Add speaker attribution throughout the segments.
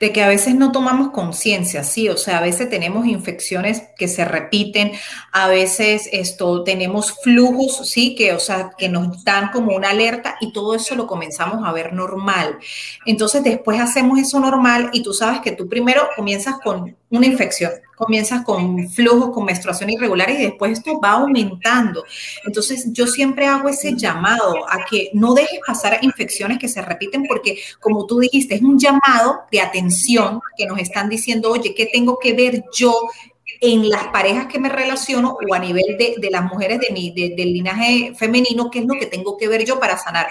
Speaker 1: de que a veces no tomamos conciencia, sí, o sea, a veces tenemos infecciones que se repiten, a veces esto tenemos flujos, sí, que o sea, que nos dan como una alerta y todo eso lo comenzamos a ver normal. Entonces, después hacemos eso normal y tú sabes que tú primero comienzas con una infección, comienzas con flujos, con menstruación irregular y después esto va aumentando. Entonces yo siempre hago ese llamado a que no dejes pasar infecciones que se repiten porque como tú dijiste, es un llamado de atención que nos están diciendo, oye, ¿qué tengo que ver yo en las parejas que me relaciono o a nivel de, las mujeres de mi, del linaje femenino, qué es lo que tengo que ver yo para sanar.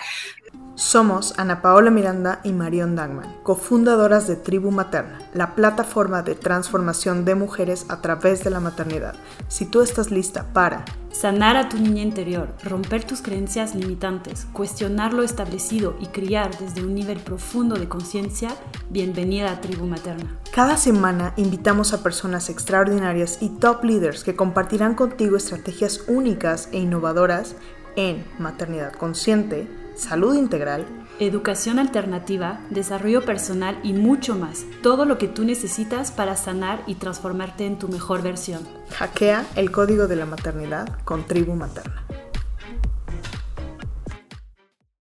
Speaker 2: Somos Ana Paola Miranda y Marion Dangman, cofundadoras de Tribu Materna, la plataforma de transformación de mujeres a través de la maternidad. Si tú estás lista para
Speaker 3: sanar a tu niña interior, romper tus creencias limitantes, cuestionar lo establecido y criar desde un nivel profundo de conciencia, bienvenida a Tribu Materna.
Speaker 2: Cada semana invitamos a personas extraordinarias y top leaders que compartirán contigo estrategias únicas e innovadoras en maternidad consciente, salud integral,
Speaker 3: educación alternativa, desarrollo personal y mucho más. Todo lo que tú necesitas para sanar y transformarte en tu mejor versión.
Speaker 2: Hackea el código de la maternidad con Tribu Materna.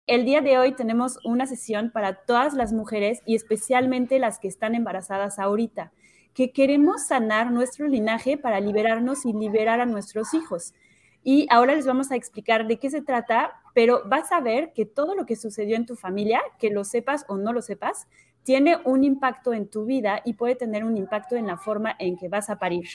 Speaker 3: El día de hoy tenemos una sesión para todas las mujeres y especialmente las que están embarazadas ahorita, que queremos sanar nuestro linaje para liberarnos y liberar a nuestros hijos. Y ahora les vamos a explicar de qué se trata, pero vas a ver que todo lo que sucedió en tu familia, que lo sepas o no lo sepas, tiene un impacto en tu vida y puede tener un impacto en la forma en que vas a parir.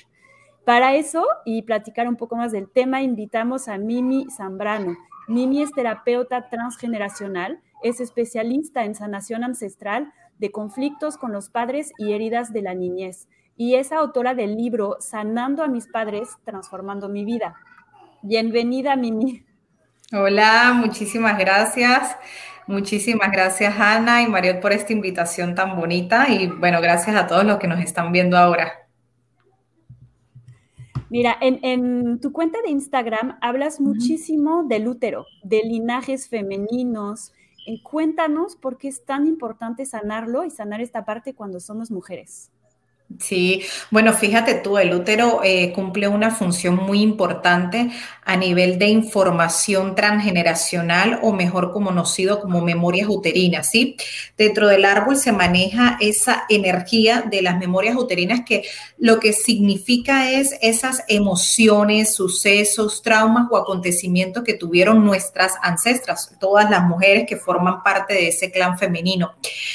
Speaker 3: Para eso y platicar un poco más del tema, invitamos a Mimi Zambrano. Mimi es terapeuta transgeneracional, es especialista en sanación ancestral de conflictos con los padres y heridas de la niñez y es autora del libro Sanando a mis padres, transformando mi vida. Bienvenida, Mimi.
Speaker 1: Hola, muchísimas gracias. Muchísimas gracias, Ana y Mariel, por esta invitación tan bonita. Y bueno, gracias a todos los que nos están viendo ahora.
Speaker 3: Mira, en, tu cuenta de Instagram hablas muchísimo del útero, de linajes femeninos. Eh, cuéntanos por qué es tan importante sanarlo y sanar esta parte cuando somos mujeres.
Speaker 1: Sí, bueno, fíjate tú, el útero eh, cumple una función muy importante a nivel de información transgeneracional o mejor conocido como memorias uterinas, ¿sí? Dentro del árbol se maneja esa energía de las memorias uterinas que lo que significa es esas emociones, sucesos, traumas o acontecimientos que tuvieron nuestras ancestras, todas las mujeres que forman parte de ese clan femenino.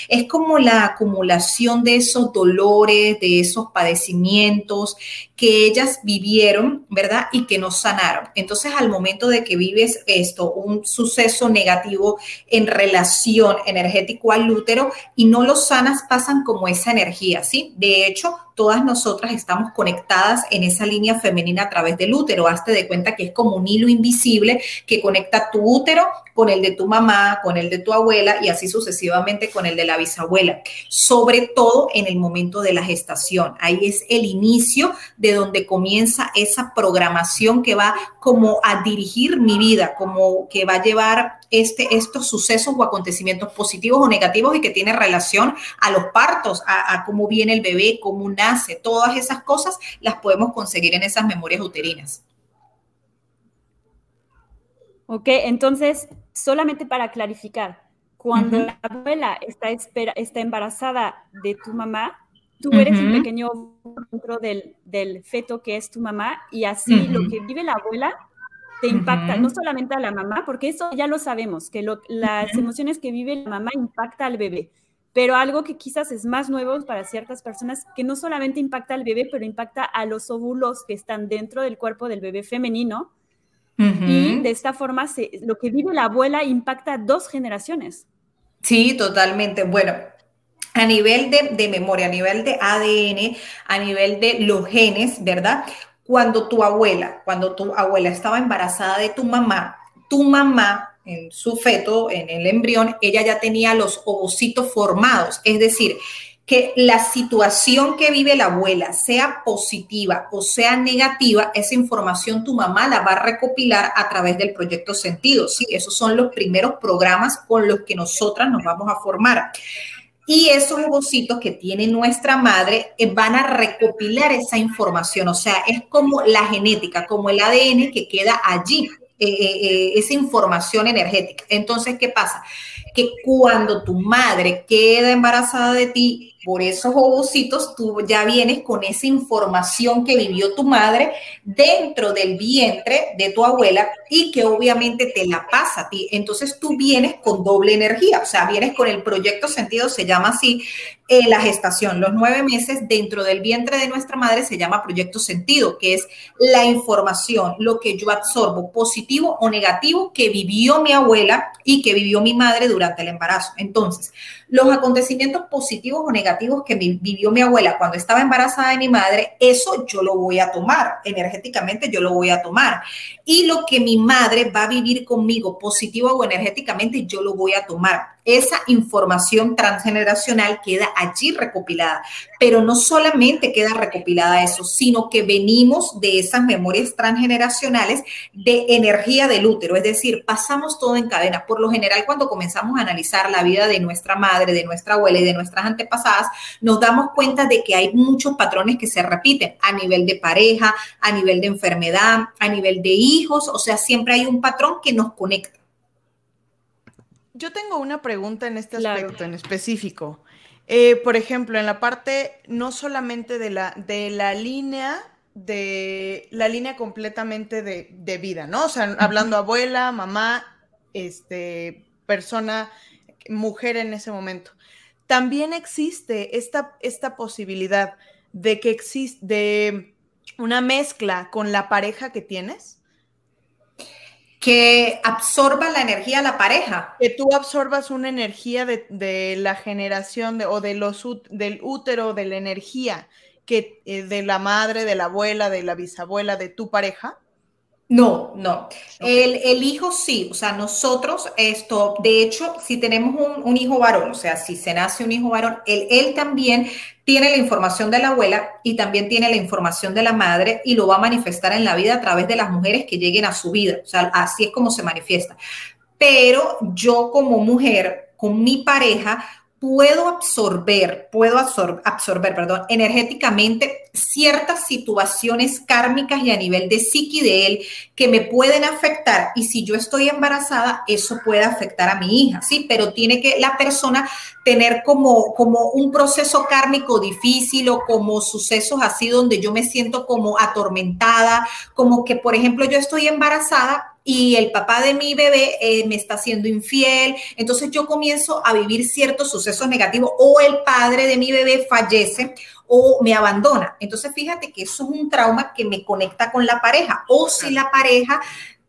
Speaker 1: Es como la acumulación de esos dolores, de esos padecimientos que ellas vivieron, ¿verdad? Y que no sanaron. Entonces, al momento de que vives esto, un suceso negativo en relación energético al útero y no lo sanas, pasan como esa energía, ¿sí? De hecho, todas nosotras estamos conectadas en esa línea femenina a través del útero. Hazte de cuenta que es como un hilo invisible que conecta tu útero con el de tu mamá, con el de tu abuela y así sucesivamente con el de la bisabuela. Sobre todo en el momento de la gestación. Ahí es el inicio de donde comienza esa programación que va como a dirigir mi vida, como que va a llevar este, estos sucesos o acontecimientos positivos o negativos y que tiene relación a los partos, a, cómo viene el bebé, cómo nace, todas esas cosas las podemos conseguir en esas memorias uterinas.
Speaker 3: Ok, entonces, solamente para clarificar, cuando la abuela está, espera, está embarazada de tu mamá, tú eres el pequeño dentro del, del, feto que es tu mamá y así lo que vive la abuela te impacta, no solamente a la mamá, porque eso ya lo sabemos, que las emociones que vive la mamá impacta al bebé, pero algo que quizás es más nuevo para ciertas personas, que no solamente impacta al bebé, pero impacta a los óvulos que están dentro del cuerpo del bebé femenino. Y de esta forma, lo que vive la abuela impacta a dos generaciones.
Speaker 1: Sí, totalmente. Bueno, a nivel de, de, memoria, a nivel de ADN, a nivel de los genes, ¿verdad? cuando tu abuela, cuando tu abuela estaba embarazada de tu mamá, tu mamá en su feto, en el embrión, ella ya tenía los ovocitos formados, es decir, que la situación que vive la abuela, sea positiva o sea negativa, esa información tu mamá la va a recopilar a través del proyecto Sentido. Sí, esos son los primeros programas con los que nosotras nos vamos a formar. Y esos ovocitos que tiene nuestra madre eh, van a recopilar esa información, o sea, es como la genética, como el ADN que queda allí, eh, eh, esa información energética. Entonces, ¿qué pasa? Que cuando tu madre queda embarazada de ti, por esos ovocitos, tú ya vienes con esa información que vivió tu madre dentro del vientre de tu abuela y que obviamente te la pasa a ti. Entonces tú vienes con doble energía, o sea, vienes con el proyecto sentido, se llama así, eh, la gestación, los nueve meses dentro del vientre de nuestra madre se llama proyecto sentido, que es la información, lo que yo absorbo, positivo o negativo, que vivió mi abuela y que vivió mi madre durante el embarazo. Entonces, los acontecimientos positivos o negativos que vivió mi abuela cuando estaba embarazada de mi madre, eso yo lo voy a tomar, energéticamente yo lo voy a tomar. Y lo que mi madre va a vivir conmigo, positivo o energéticamente, yo lo voy a tomar esa información transgeneracional queda allí recopilada. Pero no solamente queda recopilada eso, sino que venimos de esas memorias transgeneracionales de energía del útero, es decir, pasamos todo en cadena. Por lo general, cuando comenzamos a analizar la vida de nuestra madre, de nuestra abuela y de nuestras antepasadas, nos damos cuenta de que hay muchos patrones que se repiten a nivel de pareja, a nivel de enfermedad, a nivel de hijos, o sea, siempre hay un patrón que nos conecta.
Speaker 2: Yo tengo una pregunta en este aspecto en específico. Eh, por ejemplo, en la parte no solamente de la, de la línea, de la línea completamente de, vida, ¿no? O sea, hablando abuela, mamá, este, persona, mujer en ese momento. También existe esta, esta posibilidad de que existe de una mezcla con la pareja que tienes
Speaker 1: que absorba la energía a la pareja.
Speaker 2: Que tú absorbas una energía de, la generación de, o de los, del útero, de la energía que, eh, de la madre, de la abuela, de la bisabuela, de tu pareja.
Speaker 1: No, no. El, hijo sí, o sea, nosotros esto, de hecho, si tenemos un, hijo varón, o sea, si se nace un hijo varón, él, él también tiene la información de la abuela y también tiene la información de la madre y lo va a manifestar en la vida a través de las mujeres que lleguen a su vida. O sea, así es como se manifiesta. Pero yo como mujer, con mi pareja, puedo absorber, puedo absorber, perdón, energéticamente ciertas situaciones kármicas y a nivel de psiqui de él que me pueden afectar y si yo estoy embarazada, eso puede afectar a mi hija, ¿sí? Pero tiene que la persona tener como, como un proceso kármico difícil o como sucesos así donde yo me siento como atormentada, como que, por ejemplo, yo estoy embarazada y el papá de mi bebé eh, me está siendo infiel, entonces yo comienzo a vivir ciertos sucesos negativos o el padre de mi bebé fallece o me abandona. Entonces fíjate que eso es un trauma que me conecta con la pareja o si la pareja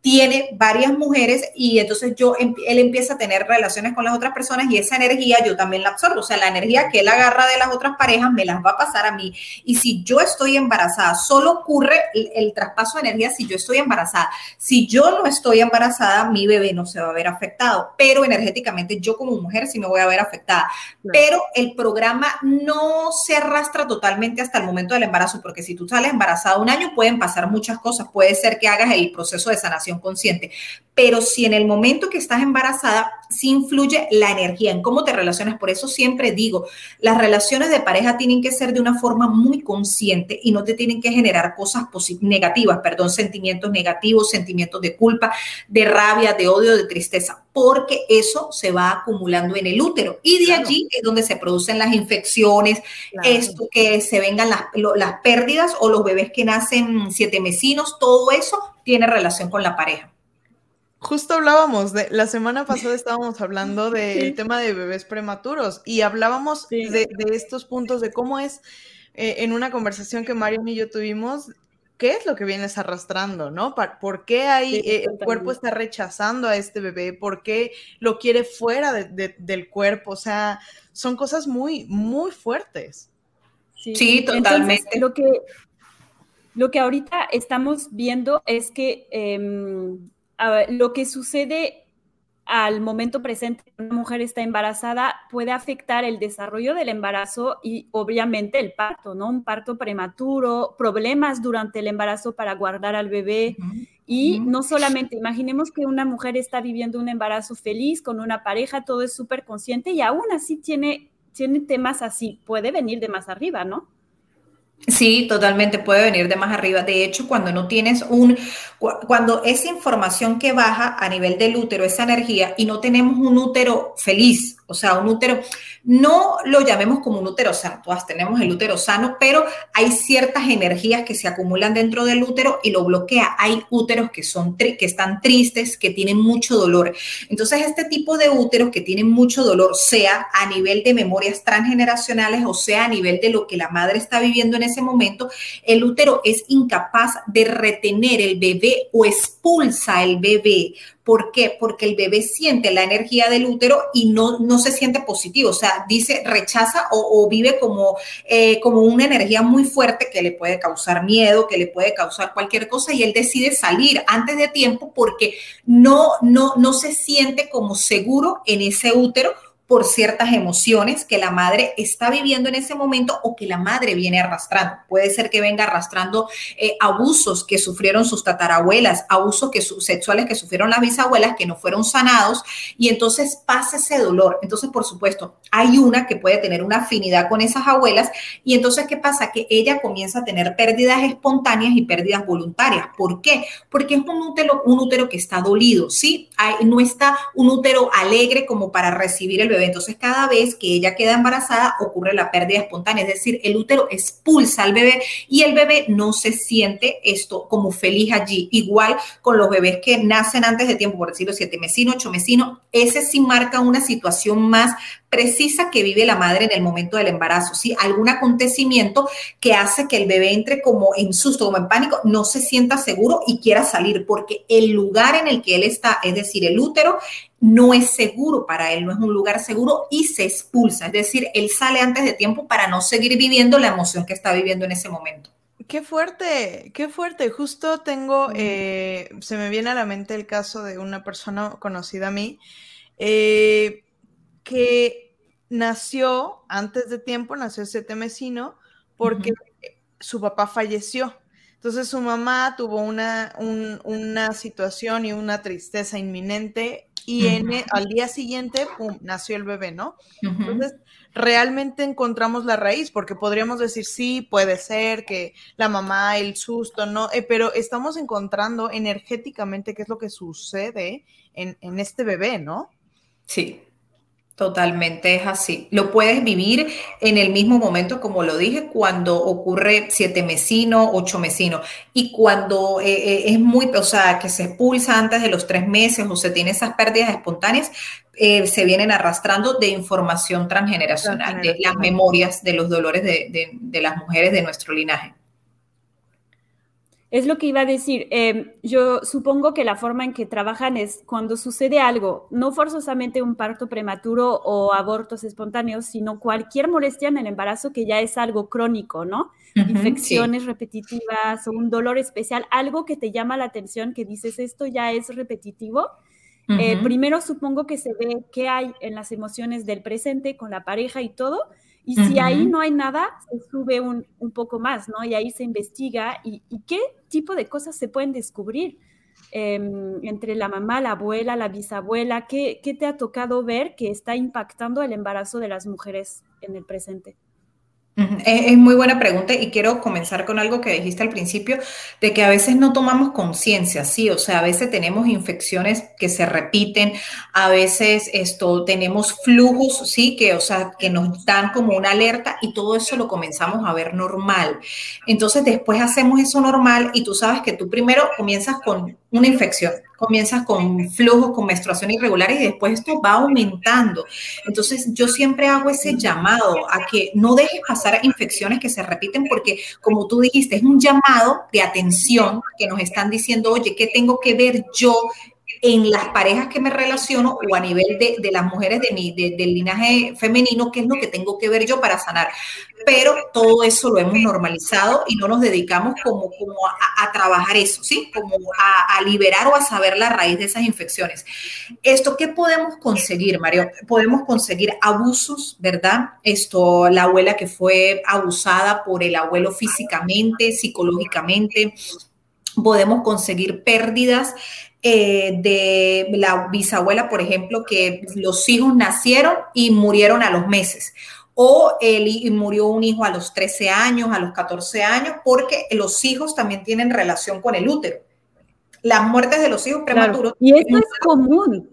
Speaker 1: tiene varias mujeres y entonces yo, él empieza a tener relaciones con las otras personas y esa energía yo también la absorbo. O sea, la energía que él agarra de las otras parejas me las va a pasar a mí. Y si yo estoy embarazada, solo ocurre el, traspaso de energía si yo estoy embarazada. Si yo no estoy embarazada, mi bebé no se va a ver afectado, pero energéticamente yo como mujer sí me voy a ver afectada. Pero el programa no se arrastra totalmente hasta el momento del embarazo, porque si tú sales embarazada un año pueden pasar muchas cosas. Puede ser que hagas el proceso de sanación consciente. Pero si en el momento que estás embarazada, sí influye la energía, en cómo te relacionas. Por eso siempre digo, las relaciones de pareja tienen que ser de una forma muy consciente y no te tienen que generar cosas negativas, perdón, sentimientos negativos, sentimientos de culpa, de rabia, de odio, de tristeza, porque eso se va acumulando en el útero. Y de allí es donde se producen las infecciones, esto que se vengan las, las pérdidas o los bebés que nacen siete mesinos, todo eso tiene relación con la pareja.
Speaker 2: Justo hablábamos de, la semana pasada estábamos hablando del tema de bebés prematuros y hablábamos de, estos puntos, de cómo es eh, en una conversación que Marion y yo tuvimos, qué es lo que vienes arrastrando, ¿no? ¿Por qué ahí eh, el cuerpo está rechazando a este bebé? ¿Por qué lo quiere fuera del cuerpo? O sea, son cosas muy, muy fuertes.
Speaker 1: Sí, totalmente.
Speaker 3: lo que, lo que ahorita estamos viendo es que em, lo que sucede al momento presente una mujer está embarazada puede afectar el desarrollo del embarazo y obviamente el parto, ¿no? Un parto prematuro, problemas durante el embarazo para guardar al bebé. Y no solamente, imaginemos que una mujer está viviendo un embarazo feliz con una pareja, todo es súper consciente y aún así tiene tiene temas así, puede venir de más arriba, ¿no?
Speaker 1: Sí, totalmente puede venir de más arriba. De hecho, cuando no tienes un, cuando esa información que baja a nivel del útero, esa energía, y no tenemos un útero feliz, o sea, un útero, no lo llamemos como un útero sano, todas tenemos el útero sano, pero hay ciertas energías que se acumulan dentro del útero y lo bloquea. Hay úteros que, son que están tristes, que tienen mucho dolor. Entonces, este tipo de úteros que tienen mucho dolor, sea a nivel de memorias transgeneracionales o sea a nivel de lo que la madre está viviendo en ese momento, el útero es incapaz de retener el bebé o expulsa el bebé ¿Por qué? Porque el bebé siente la energía del útero y no, no se siente positivo, o sea, dice, rechaza o, vive como, eh, como una energía muy fuerte que le puede causar miedo, que le puede causar cualquier cosa y él decide salir antes de tiempo porque no, no, no se siente como seguro en ese útero por ciertas emociones que la madre está viviendo en ese momento o que la madre viene arrastrando. Puede ser que venga arrastrando eh, abusos que sufrieron sus tatarabuelas, abusos que, sexuales que sufrieron las bisabuelas que no fueron sanados y entonces pasa ese dolor. Entonces, por supuesto, hay una que puede tener una afinidad con esas abuelas y entonces, ¿qué pasa? Que ella comienza a tener pérdidas espontáneas y pérdidas voluntarias. ¿Por qué? Porque es un útero, un útero que está dolido, ¿sí? no está un útero alegre como para recibir el bebé entonces, cada vez que ella queda embarazada, ocurre la pérdida espontánea, es decir, el útero expulsa al bebé y el bebé no se siente esto como feliz allí. Igual con los bebés que nacen antes de tiempo, por decirlo, siete mesinos, ocho mesinos, ese sí marca una situación más precisa que vive la madre en el momento del embarazo, ¿sí? Algún acontecimiento que hace que el bebé entre como en susto, como en pánico, no se sienta seguro y quiera salir, porque el lugar en el que él está, es decir, el útero, no es seguro para él, no es un lugar seguro y se expulsa, es decir, él sale antes de tiempo para no seguir viviendo la emoción que está viviendo en ese momento.
Speaker 2: Qué fuerte, qué fuerte. Justo tengo, eh, se me viene a la mente el caso de una persona conocida a mí, eh, que nació antes de tiempo, nació ese mesino, porque su papá falleció. Entonces su mamá tuvo una, una situación y una tristeza inminente y en, e, al día siguiente, pum, nació el bebé, ¿no? Entonces, realmente encontramos la raíz, porque podríamos decir, sí, puede ser que la mamá, el susto, ¿no? Eh, pero estamos encontrando energéticamente qué es lo que sucede en, en este bebé, ¿no?
Speaker 1: Sí, Totalmente es así. Lo puedes vivir en el mismo momento, como lo dije, cuando ocurre siete mesino, ocho mesino. Y cuando eh, eh, es muy, o sea, que se expulsa antes de los tres meses o se tiene esas pérdidas espontáneas, eh, se vienen arrastrando de información transgeneracional, de las memorias de los dolores de las mujeres de nuestro linaje.
Speaker 3: Es lo que iba a decir. Em, yo supongo que la forma en que trabajan es cuando sucede algo, no forzosamente un parto prematuro o abortos espontáneos, sino cualquier molestia en el embarazo que ya es algo crónico, ¿no? Infecciones repetitivas o un dolor especial, algo que te llama la atención, que dices esto ya es repetitivo. Eh, primero supongo que se ve qué hay en las emociones del presente con la pareja y todo, y si ahí no hay nada, se sube un, poco más, ¿no? Y ahí se investiga y, qué tipo de cosas se pueden descubrir em, entre la mamá, la abuela, la bisabuela. ¿Qué, ¿Qué te ha tocado ver que está impactando el embarazo de las mujeres en el presente?
Speaker 1: Es, muy buena pregunta y quiero comenzar con algo que dijiste al principio, de que a veces no tomamos conciencia, sí, o sea, a veces tenemos infecciones que se repiten, a veces esto, tenemos flujos, sí, que, o sea, que nos dan como una alerta y todo eso lo comenzamos a ver normal. Entonces después hacemos eso normal y tú sabes que tú primero comienzas con una infección, comienzas con flujos, con menstruación irregular y después esto va aumentando. Entonces yo siempre hago ese llamado a que no dejes pasar infecciones que se repiten porque como tú dijiste, es un llamado de atención que nos están diciendo, oye, ¿qué tengo que ver yo en las parejas que me relaciono o a nivel de, las mujeres de mi, del linaje femenino, qué es lo que tengo que ver yo para sanar. Pero todo eso lo hemos normalizado y no nos dedicamos como, como a, trabajar eso, ¿sí? Como a, liberar o a saber la raíz de esas infecciones. Esto, ¿qué podemos conseguir, Mario? Podemos conseguir abusos, ¿verdad? Esto, la abuela que fue abusada por el abuelo físicamente, psicológicamente, podemos conseguir pérdidas eh, de la bisabuela, por ejemplo, que los hijos nacieron y murieron a los meses. o él murió un hijo a los 13 años, a los 14 años, porque los hijos también tienen relación con el útero. Las muertes de los hijos prematuros.
Speaker 3: Y esto es común.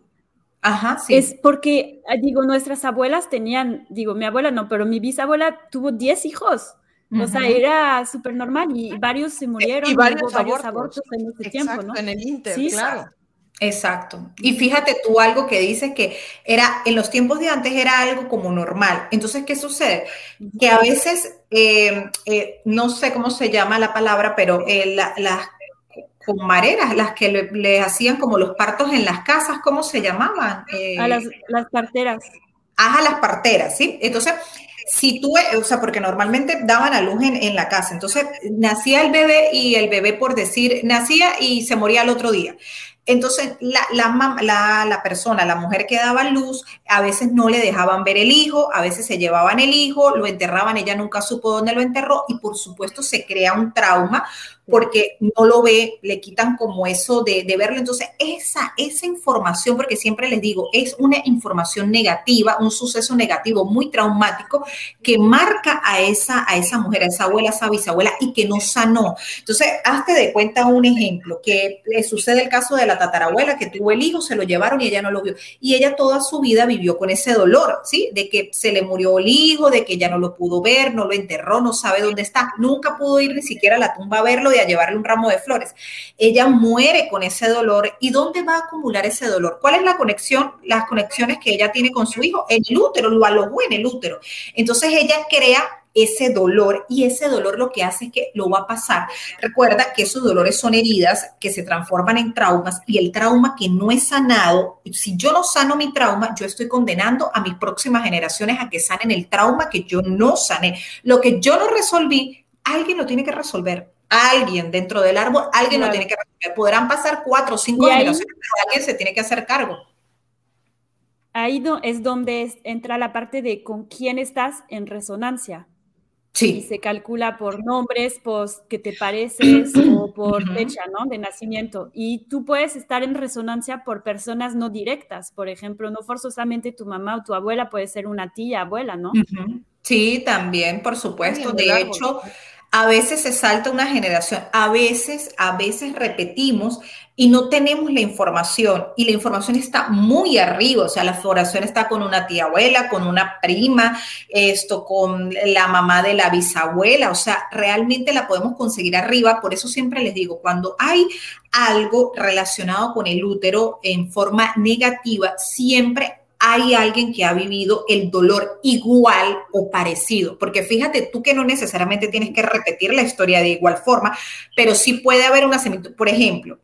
Speaker 1: Ajá, sí.
Speaker 3: Es porque, ah, digo, nuestras abuelas tenían, digo, mi abuela no, pero mi bisabuela tuvo 10 hijos. O sea, era súper normal y varios se murieron.
Speaker 2: Y varios, abortos.
Speaker 3: en ese tiempo, ¿no?
Speaker 2: En el Inter, sí, claro.
Speaker 1: Exacto. Y fíjate tú algo que dices que era, en los tiempos de antes era algo como normal. Entonces, ¿qué sucede? Que a veces, eh, eh, no sé cómo se llama la palabra, pero eh, las comareras, las que le, hacían como los partos en las casas, ¿cómo se llamaban?
Speaker 3: a las, las parteras.
Speaker 1: Ajá, las parteras, ¿sí? Entonces, si tú, o sea, porque normalmente daban a luz en, la casa, entonces nacía el bebé y el bebé, por decir, nacía y se moría al otro día. Entonces, la, la, la, persona, la mujer que daba luz, a veces no le dejaban ver el hijo, a veces se llevaban el hijo, lo enterraban, ella nunca supo dónde lo enterró y por supuesto se crea un trauma porque no lo ve, le quitan como eso de, verlo. Entonces, esa, esa información, porque siempre les digo, es una información negativa, un suceso negativo muy traumático que marca a esa, a esa mujer, a esa abuela, a esa bisabuela y que no sanó. Entonces, hazte de cuenta un ejemplo, que le sucede el caso de la tatarabuela que tuvo el hijo, se lo llevaron y ella no lo vio. Y ella toda su vida vivió con ese dolor, ¿sí? De que se le murió el hijo, de que ya no lo pudo ver, no lo enterró, no sabe dónde está, nunca pudo ir ni siquiera a la tumba a verlo a llevarle un ramo de flores. Ella muere con ese dolor. ¿Y dónde va a acumular ese dolor? ¿Cuál es la conexión? Las conexiones que ella tiene con su hijo en el útero, lo alojó en el útero. Entonces ella crea ese dolor y ese dolor lo que hace es que lo va a pasar. Recuerda que esos dolores son heridas que se transforman en traumas y el trauma que no es sanado, si yo no sano mi trauma, yo estoy condenando a mis próximas generaciones a que sanen el trauma que yo no sané. Lo que yo no resolví, alguien lo tiene que resolver alguien dentro del árbol, alguien lo tiene que resolver. Podrán pasar cuatro o cinco generaciones, pero alguien se tiene que hacer cargo.
Speaker 3: Ahí es donde entra la parte de con quién estás en resonancia.
Speaker 1: Sí.
Speaker 3: Y se calcula por nombres, pues, que te pareces o por fecha, ¿no? De nacimiento. Y tú puedes estar en resonancia por personas no directas. Por ejemplo, no forzosamente tu mamá o tu abuela puede ser una tía, abuela, ¿no?
Speaker 1: Sí, también, por supuesto. De hecho, a veces se salta una generación, a veces, a veces repetimos y no tenemos la información. Y la información está muy arriba, o sea, la información está con una tía abuela, con una prima, esto con la mamá de la bisabuela, o sea, realmente la podemos conseguir arriba, por eso siempre les digo, cuando hay algo relacionado con el útero en forma negativa, siempre hay alguien que ha vivido el dolor igual o parecido, porque fíjate tú que no necesariamente tienes que repetir la historia de igual forma, pero sí puede haber una similitud. Por ejemplo,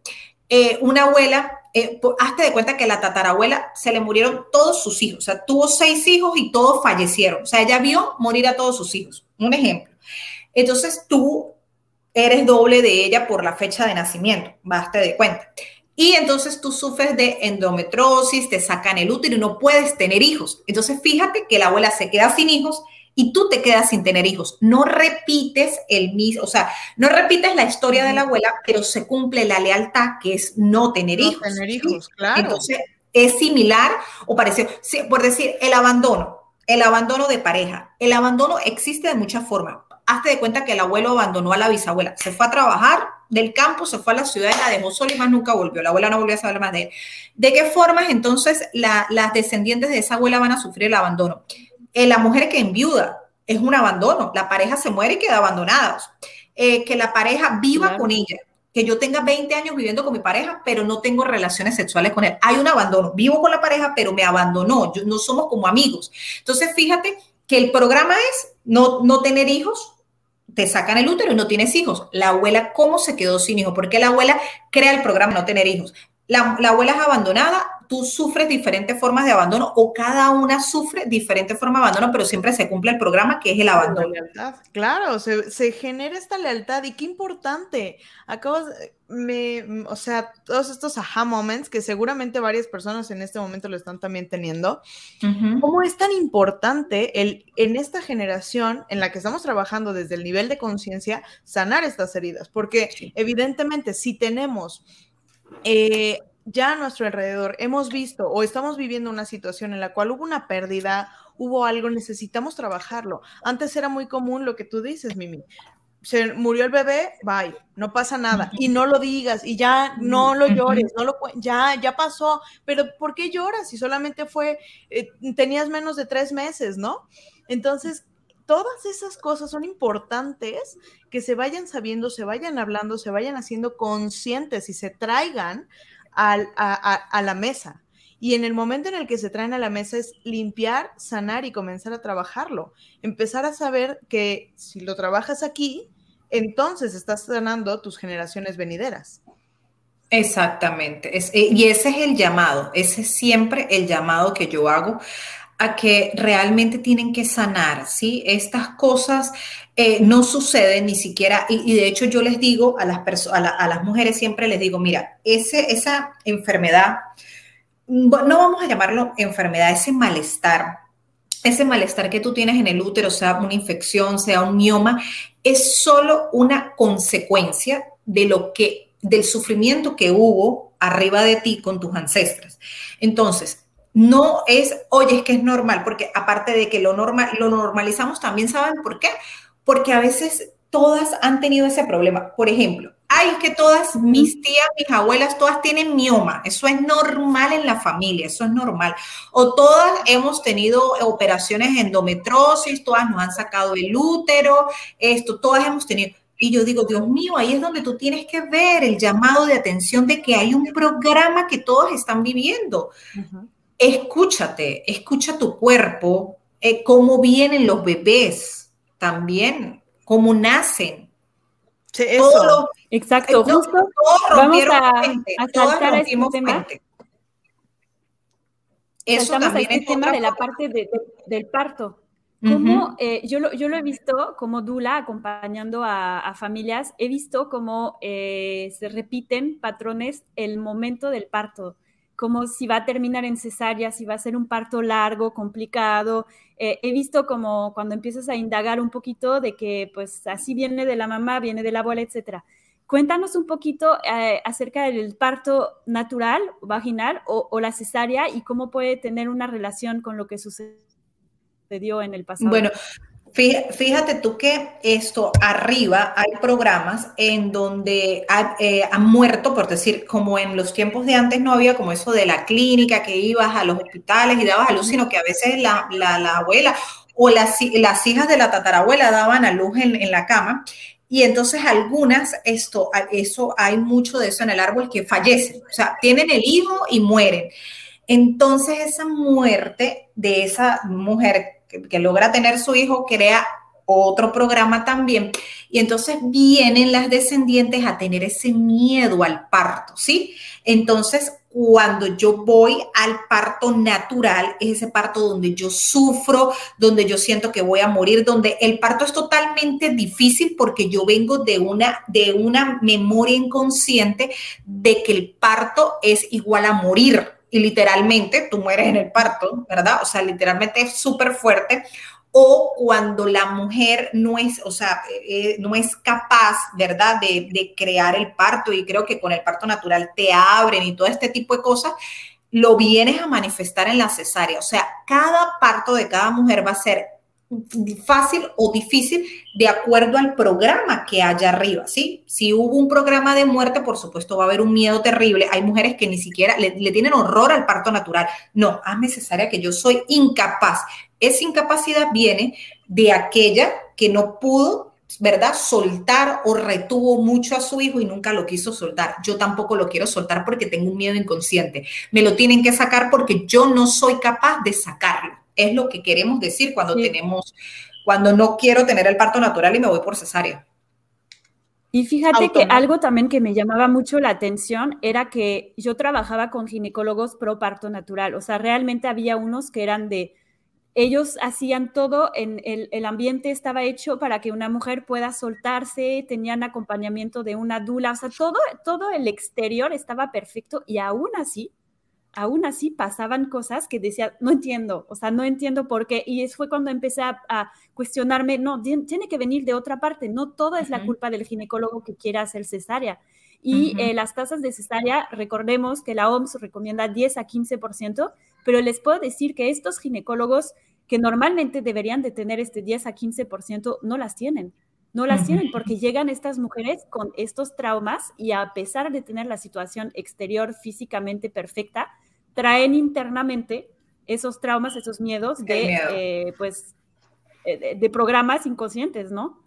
Speaker 1: eh, una abuela, eh, hazte de cuenta que la tatarabuela se le murieron todos sus hijos, o sea, tuvo seis hijos y todos fallecieron, o sea, ella vio morir a todos sus hijos, un ejemplo. Entonces tú eres doble de ella por la fecha de nacimiento, hazte de cuenta. Y entonces tú sufres de endometrosis, te sacan el útero y no puedes tener hijos. Entonces fíjate que la abuela se queda sin hijos y tú te quedas sin tener hijos. No repites el mismo, o sea, no repites la historia de la abuela, pero se cumple la lealtad que es no tener no hijos.
Speaker 2: Tener hijos, claro.
Speaker 1: Entonces es similar o parecido. por decir, el abandono, el abandono de pareja. El abandono existe de muchas formas. Hazte de cuenta que el abuelo abandonó a la bisabuela, se fue a trabajar del campo, se fue a la ciudad y la dejó sola y más nunca volvió. La abuela no volvió a saber más de él. ¿De qué formas entonces las descendientes de esa abuela van a sufrir el abandono? Eh, la mujer que enviuda es un abandono. La pareja se muere y queda abandonada. Eh, que la pareja viva con ella. Que yo tenga 20 años viviendo con mi pareja, pero no tengo relaciones sexuales con él. Hay un abandono. Vivo con la pareja, pero me abandonó. no somos como amigos. Entonces, fíjate que el programa es no, no tener hijos, te sacan el útero y no tienes hijos. La abuela, ¿cómo se quedó sin hijos? Porque la abuela crea el programa no tener hijos. La, abuela es abandonada, tú sufres diferentes formas de abandono o cada una sufre diferentes formas de abandono, pero siempre se cumple el programa que es el abandono.
Speaker 2: Claro, se, genera esta lealtad y qué importante. Acabas, me, o sea, todos estos aha moments que seguramente varias personas en este momento lo están también teniendo. ¿Cómo es tan importante el, en esta generación en la que estamos trabajando desde el nivel de conciencia sanar estas heridas? Porque evidentemente si tenemos eh, ya a nuestro alrededor hemos visto o estamos viviendo una situación en la cual hubo una pérdida, hubo algo, necesitamos trabajarlo. Antes era muy común lo que tú dices, Mimi. Se murió el bebé, bye, no pasa nada. Y no lo digas, y ya no lo llores, no lo ya, ya pasó. Pero ¿por qué lloras si solamente fue, eh, tenías menos de tres meses, ¿no? Entonces, todas esas cosas son importantes que se vayan sabiendo, se vayan hablando, se vayan haciendo conscientes y se traigan a, la mesa. Y en el momento en el que se traen a la mesa es limpiar, sanar y comenzar a trabajarlo. Empezar a saber que si lo trabajas aquí, entonces estás sanando tus generaciones venideras.
Speaker 1: Exactamente. y ese es el llamado, ese es siempre el llamado que yo hago a que realmente tienen que sanar, ¿sí? Estas cosas eh, no suceden ni siquiera, y, de hecho yo les digo a las, a, las mujeres, siempre les digo, mira, ese, esa enfermedad, no vamos a llamarlo enfermedad, ese malestar, ese malestar que tú tienes en el útero, sea una infección, sea un mioma, es solo una consecuencia de lo que, del sufrimiento que hubo arriba de ti con tus ancestras. Entonces, no es, oye, es que es normal, porque aparte de que lo, normal, lo normalizamos, también saben por qué. Porque a veces todas han tenido ese problema. Por ejemplo, hay que todas mis tías, mis abuelas, todas tienen mioma. Eso es normal en la familia, eso es normal. O todas hemos tenido operaciones endometrosis, todas nos han sacado el útero, esto, todas hemos tenido. Y yo digo, Dios mío, ahí es donde tú tienes que ver el llamado de atención de que hay un programa que todos están viviendo escúchate, escucha tu cuerpo, eh, cómo vienen los bebés también, cómo nacen.
Speaker 3: Sí, eso. Exacto, justo vamos a, a saltar a este tema. Eso también a este tema de la parte del parto. Como, eh, yo, lo, yo lo he visto como Dula acompañando a, familias, he visto cómo eh, se repiten patrones el momento del parto como si va a terminar en cesárea, si va a ser un parto largo, complicado. Eh, he visto como cuando empiezas a indagar un poquito de que pues así viene de la mamá, viene de la abuela, etcétera. Cuéntanos un poquito eh, acerca del parto natural, vaginal o, o, la cesárea y cómo puede tener una relación con lo que sucedió en el pasado.
Speaker 1: Bueno, Fíjate tú que esto arriba hay programas en donde eh, han muerto, por decir, como en los tiempos de antes no había como eso de la clínica, que ibas a los hospitales y dabas a luz, sino que a veces la, abuela o las, las, hijas de la tatarabuela daban a luz en, la cama. Y entonces algunas, esto, eso, hay mucho de eso en el árbol que fallecen, o sea, tienen el hijo y mueren. Entonces esa muerte de esa mujer que, logra tener su hijo, crea otro programa también. Y entonces vienen las descendientes a tener ese miedo al parto, ¿sí? Entonces, cuando yo voy al parto natural, es ese parto donde yo sufro, donde yo siento que voy a morir, donde el parto es totalmente difícil porque yo vengo de una, de una memoria inconsciente de que el parto es igual a morir y literalmente tú mueres en el parto, ¿verdad? O sea, literalmente es súper fuerte. O cuando la mujer no es, o sea, eh, no es capaz, ¿verdad?, de, de crear el parto y creo que con el parto natural te abren y todo este tipo de cosas, lo vienes a manifestar en la cesárea. O sea, cada parto de cada mujer va a ser fácil o difícil de acuerdo al programa que haya arriba, ¿sí? Si hubo un programa de muerte, por supuesto va a haber un miedo terrible. Hay mujeres que ni siquiera le, tienen horror al parto natural. No, es necesaria que yo soy incapaz. Esa incapacidad viene de aquella que no pudo, ¿verdad? Soltar o retuvo mucho a su hijo y nunca lo quiso soltar. Yo tampoco lo quiero soltar porque tengo un miedo inconsciente. Me lo tienen que sacar porque yo no soy capaz de sacarlo es lo que queremos decir cuando tenemos, cuando no quiero tener el parto natural y me voy por cesárea.
Speaker 3: Y fíjate que algo también que me llamaba mucho la atención era que yo trabajaba con ginecólogos pro parto natural, o sea, realmente había unos que eran de, ellos hacían todo, en el, el ambiente estaba hecho para que una mujer pueda soltarse, tenían acompañamiento de una dula, o sea, todo, todo el exterior estaba perfecto y aún así aún así pasaban cosas que decía, no entiendo, o sea, no entiendo por qué. Y fue cuando empecé a, cuestionarme, no, tiene que venir de otra parte, no todo es la culpa del ginecólogo que quiera hacer cesárea. Y eh, las tasas de cesárea, recordemos que la OMS recomienda 10 a 15%, pero les puedo decir que estos ginecólogos que normalmente deberían de tener este 10 a 15%, no las tienen. No las tienen porque llegan estas mujeres con estos traumas y a pesar de tener la situación exterior físicamente perfecta, traen internamente esos traumas, esos miedos de, eh, pues, eh, de programas inconscientes, ¿no?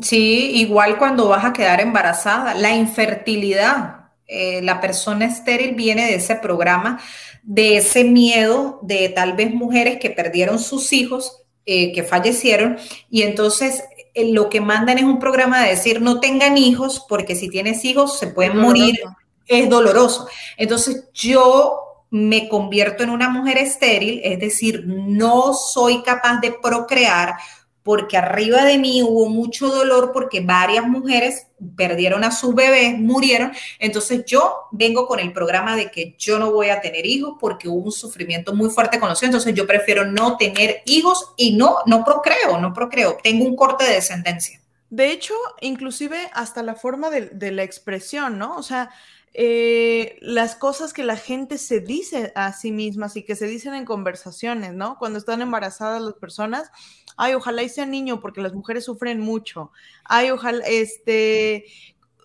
Speaker 1: Sí, igual cuando vas a quedar embarazada, la infertilidad, eh, la persona estéril viene de ese programa, de ese miedo de tal vez mujeres que perdieron sus hijos, eh, que fallecieron, y entonces lo que mandan es un programa de decir no tengan hijos, porque si tienes hijos se pueden morir, es doloroso. Entonces yo me convierto en una mujer estéril, es decir, no soy capaz de procrear porque arriba de mí hubo mucho dolor porque varias mujeres perdieron a sus bebés, murieron. Entonces yo vengo con el programa de que yo no voy a tener hijos porque hubo un sufrimiento muy fuerte con los hijos. Entonces yo prefiero no tener hijos y no, no procreo, no procreo. Tengo un corte de descendencia.
Speaker 2: De hecho, inclusive hasta la forma de, de la expresión, ¿no? O sea, eh, las cosas que la gente se dice a sí mismas y que se dicen en conversaciones, ¿no? Cuando están embarazadas las personas, ay, ojalá y sea niño porque las mujeres sufren mucho, ay, ojalá, este,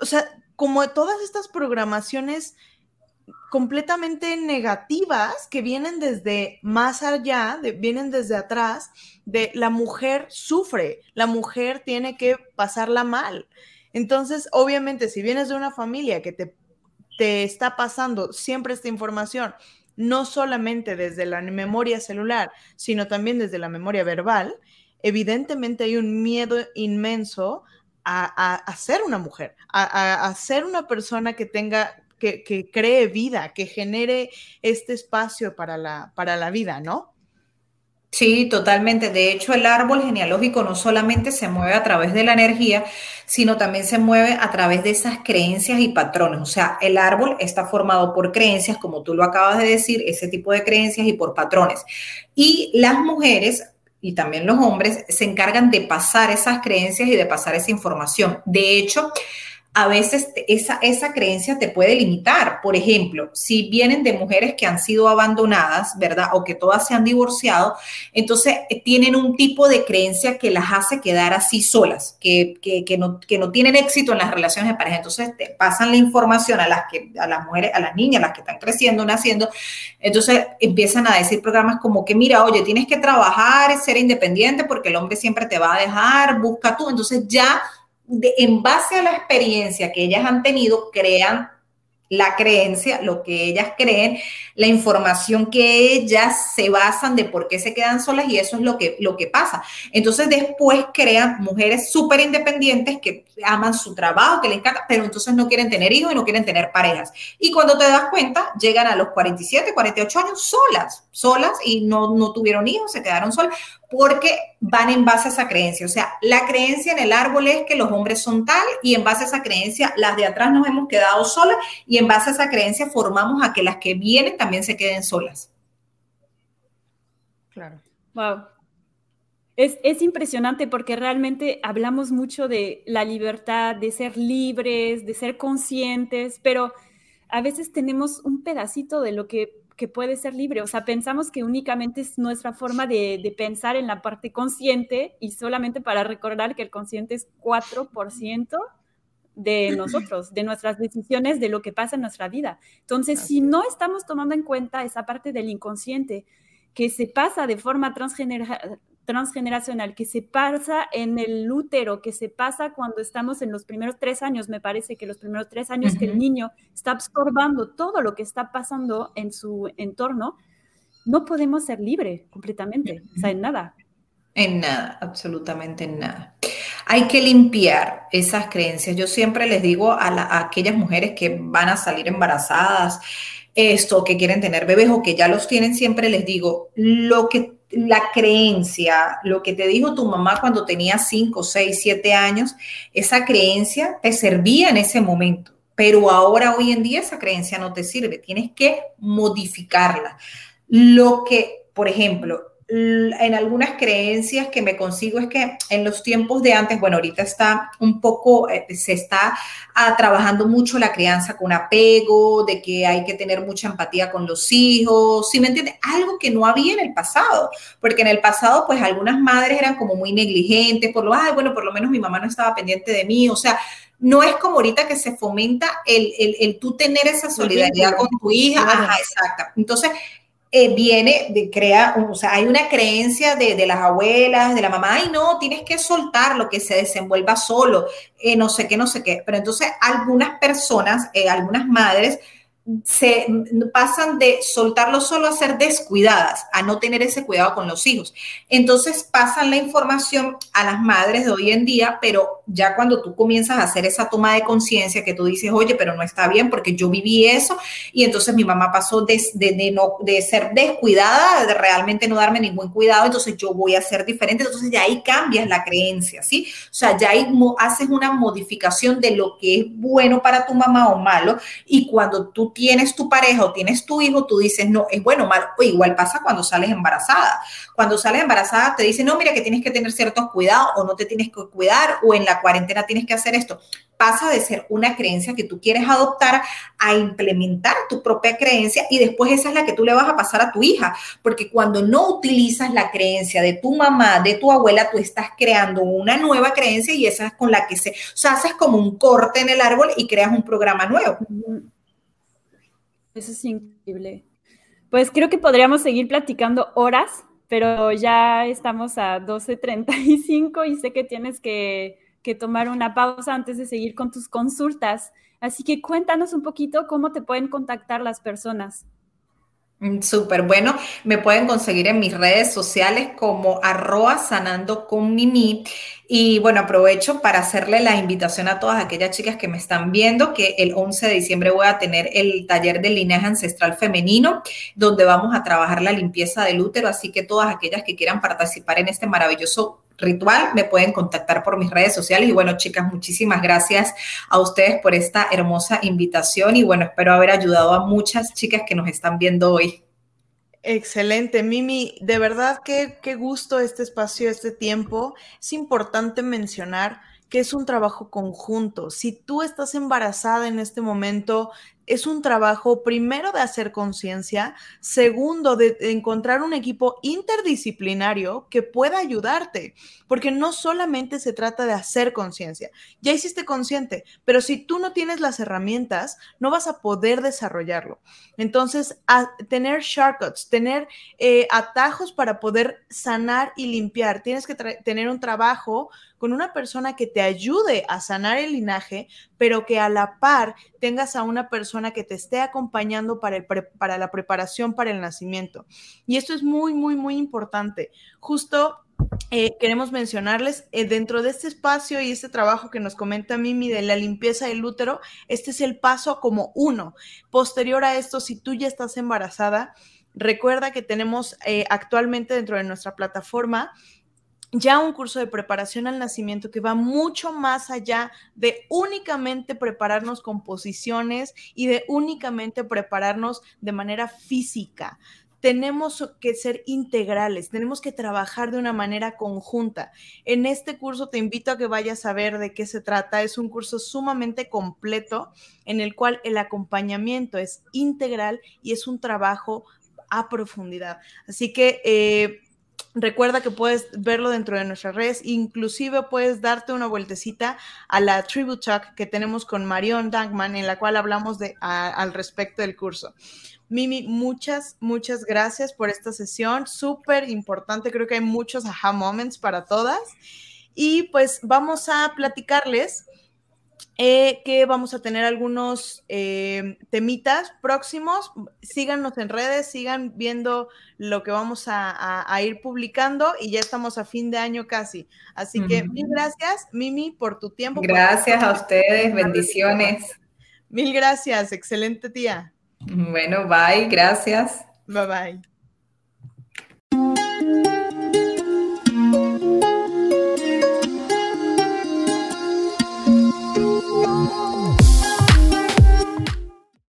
Speaker 2: o sea, como todas estas programaciones completamente negativas que vienen desde más allá, vienen desde atrás, de la mujer sufre, la mujer tiene que pasarla mal. Entonces, obviamente, si vienes de una familia que te te está pasando siempre esta información, no solamente desde la memoria celular, sino también desde la memoria verbal, evidentemente hay un miedo inmenso a, ser una mujer, a, ser una persona que tenga, que, que, cree vida, que genere este espacio para la, para la vida, ¿no?
Speaker 1: Sí, totalmente. De hecho, el árbol genealógico no solamente se mueve a través de la energía, sino también se mueve a través de esas creencias y patrones. O sea, el árbol está formado por creencias, como tú lo acabas de decir, ese tipo de creencias y por patrones. Y las mujeres y también los hombres se encargan de pasar esas creencias y de pasar esa información. De hecho, a veces esa, esa creencia te puede limitar. Por ejemplo, si vienen de mujeres que han sido abandonadas, ¿verdad? O que todas se han divorciado, entonces eh, tienen un tipo de creencia que las hace quedar así solas, que, que, no, que no tienen éxito en las relaciones de pareja. Entonces te pasan la información a las, que, a las mujeres, a las niñas, las que están creciendo, naciendo. Entonces empiezan a decir programas como que, mira, oye, tienes que trabajar, ser independiente porque el hombre siempre te va a dejar, busca tú. Entonces ya en base a la experiencia que ellas han tenido, crean la creencia, lo que ellas creen, la información que ellas se basan de por qué se quedan solas y eso es lo que, lo que pasa. Entonces después crean mujeres súper independientes que aman su trabajo, que les encanta, pero entonces no quieren tener hijos y no quieren tener parejas. Y cuando te das cuenta, llegan a los 47, 48 años solas, solas y no, no tuvieron hijos, se quedaron solas porque van en base a esa creencia. O sea, la creencia en el árbol es que los hombres son tal y en base a esa creencia las de atrás nos hemos quedado solas y en base a esa creencia formamos a que las que vienen también se queden solas.
Speaker 3: Claro. Wow. Es, es, impresionante porque realmente hablamos mucho de la libertad, de ser libres, de ser conscientes, pero a veces tenemos un pedacito de lo que que puede ser libre. O sea, pensamos que únicamente es nuestra forma de, pensar en la parte consciente y solamente para recordar que el consciente es 4% de nosotros, de nuestras decisiones, de lo que pasa en nuestra vida. Entonces, si no estamos tomando en cuenta esa parte del inconsciente que se pasa de forma transgeneracional, transgeneracional que se pasa en el útero, que se pasa cuando estamos en los primeros tres años, me parece que los primeros tres años que el niño está absorbando todo lo que está pasando en su entorno, no podemos ser libre completamente, o sea, en nada.
Speaker 1: En nada, absolutamente en nada. Hay que limpiar esas creencias. Yo siempre les digo a, a aquellas mujeres que van a salir embarazadas, esto, que quieren tener bebés o que ya los tienen, siempre les digo, lo que la creencia, lo que te dijo tu mamá cuando tenías 5, 6, 7 años, esa creencia te servía en ese momento, pero ahora, hoy en día, esa creencia no te sirve, tienes que modificarla. Lo que, por ejemplo, en algunas creencias que me consigo es que en los tiempos de antes, bueno, ahorita está un poco, eh, se está ah, trabajando mucho la crianza con apego, de que hay que tener mucha empatía con los hijos, ¿sí me entiendes? Algo que no había en el pasado, porque en el pasado, pues algunas madres eran como muy negligentes, por lo, ay, bueno, por lo menos mi mamá no estaba pendiente de mí, o sea, no es como ahorita que se fomenta el, el, el tú tener esa solidaridad con tu hija. Ajá, exacto. Entonces, eh, viene de crea, o sea, hay una creencia de, las abuelas, de la mamá, ay no, tienes que soltar lo que se desenvuelva solo, eh, no sé qué, no sé qué. Pero entonces algunas personas, eh, algunas madres, se pasan de soltarlo solo a ser descuidadas, a no tener ese cuidado con los hijos. Entonces pasan la información a las madres de hoy en día, pero ya cuando tú comienzas a hacer esa toma de conciencia que tú dices, oye, pero no está bien porque yo viví eso y entonces mi mamá pasó de, de, no, de ser descuidada, de realmente no darme ningún cuidado, entonces yo voy a ser diferente, entonces ya ahí cambias la creencia, ¿sí? O sea, ya ahí haces una modificación de lo que es bueno para tu mamá o malo y cuando tú tienes tu pareja o tienes tu hijo, tú dices, no, es bueno o. O igual pasa cuando sales embarazada. Cuando sales embarazada te dicen, no, mira que tienes que tener ciertos cuidados o no te tienes que cuidar o en la cuarentena tienes que hacer esto pasa de ser una creencia que tú quieres adoptar a implementar tu propia creencia y después esa es la que tú le vas a pasar a tu hija, porque cuando no utilizas la creencia de tu mamá, de tu abuela, tú estás creando una nueva creencia y esa es con la que se, haces como un corte en el árbol y creas un programa nuevo.
Speaker 3: Eso es increíble. Pues creo que podríamos seguir platicando horas, pero ya estamos a 12.35 y sé que tienes que, que tomar una pausa antes de seguir con tus consultas. Así que cuéntanos un poquito cómo te pueden contactar las personas.
Speaker 1: Mm, súper bueno. Me pueden conseguir en mis redes sociales como arroba sanando con Mimi. Y bueno, aprovecho para hacerle la invitación a todas aquellas chicas que me están viendo que el 11 de diciembre voy a tener el taller de linaje ancestral femenino, donde vamos a trabajar la limpieza del útero. Así que todas aquellas que quieran participar en este maravilloso ritual, me pueden contactar por mis redes sociales. Y bueno, chicas, muchísimas gracias a ustedes por esta hermosa invitación y bueno, espero haber ayudado a muchas chicas que nos están viendo hoy.
Speaker 2: Excelente, Mimi. De verdad que qué gusto este espacio, este tiempo. Es importante mencionar que es un trabajo conjunto. Si tú estás embarazada en este momento, es un trabajo primero de hacer conciencia, segundo de, encontrar un equipo interdisciplinario que pueda ayudarte, porque no solamente se trata de hacer conciencia, ya hiciste consciente, pero si tú no tienes las herramientas, no vas a poder desarrollarlo. Entonces, tener shortcuts, tener eh, atajos para poder sanar y limpiar, tienes que tener un trabajo con una persona que te ayude a sanar el linaje, pero que a la par tengas a una persona que te esté acompañando para, el para la preparación para el nacimiento. Y esto es muy, muy, muy importante. Justo eh, queremos mencionarles, eh, dentro de este espacio y este trabajo que nos comenta Mimi de la limpieza del útero, este es el paso como uno. Posterior a esto, si tú ya estás embarazada, recuerda que tenemos eh, actualmente dentro de nuestra plataforma ya un curso de preparación al nacimiento que va mucho más allá de únicamente prepararnos con posiciones y de únicamente prepararnos de manera física. Tenemos que ser integrales, tenemos que trabajar de una manera conjunta. En este curso te invito a que vayas a ver de qué se trata. Es un curso sumamente completo en el cual el acompañamiento es integral y es un trabajo a profundidad. Así que... Eh, Recuerda que puedes verlo dentro de nuestras redes, inclusive puedes darte una vueltecita a la Tribute Talk que tenemos con Marion Dankman, en la cual hablamos de, al respecto del curso. Mimi, muchas, muchas gracias por esta sesión, súper importante, creo que hay muchos aha moments para todas. Y pues vamos a platicarles eh, que vamos a tener algunos eh, temitas próximos. Síganos en redes, sigan viendo lo que vamos a, ir publicando y ya estamos a fin de año casi. Así que mil gracias, Mimi, por tu tiempo.
Speaker 1: Gracias a ustedes, bendiciones.
Speaker 2: Mil gracias, excelente tía.
Speaker 1: Bueno, bye, gracias.
Speaker 2: Bye bye.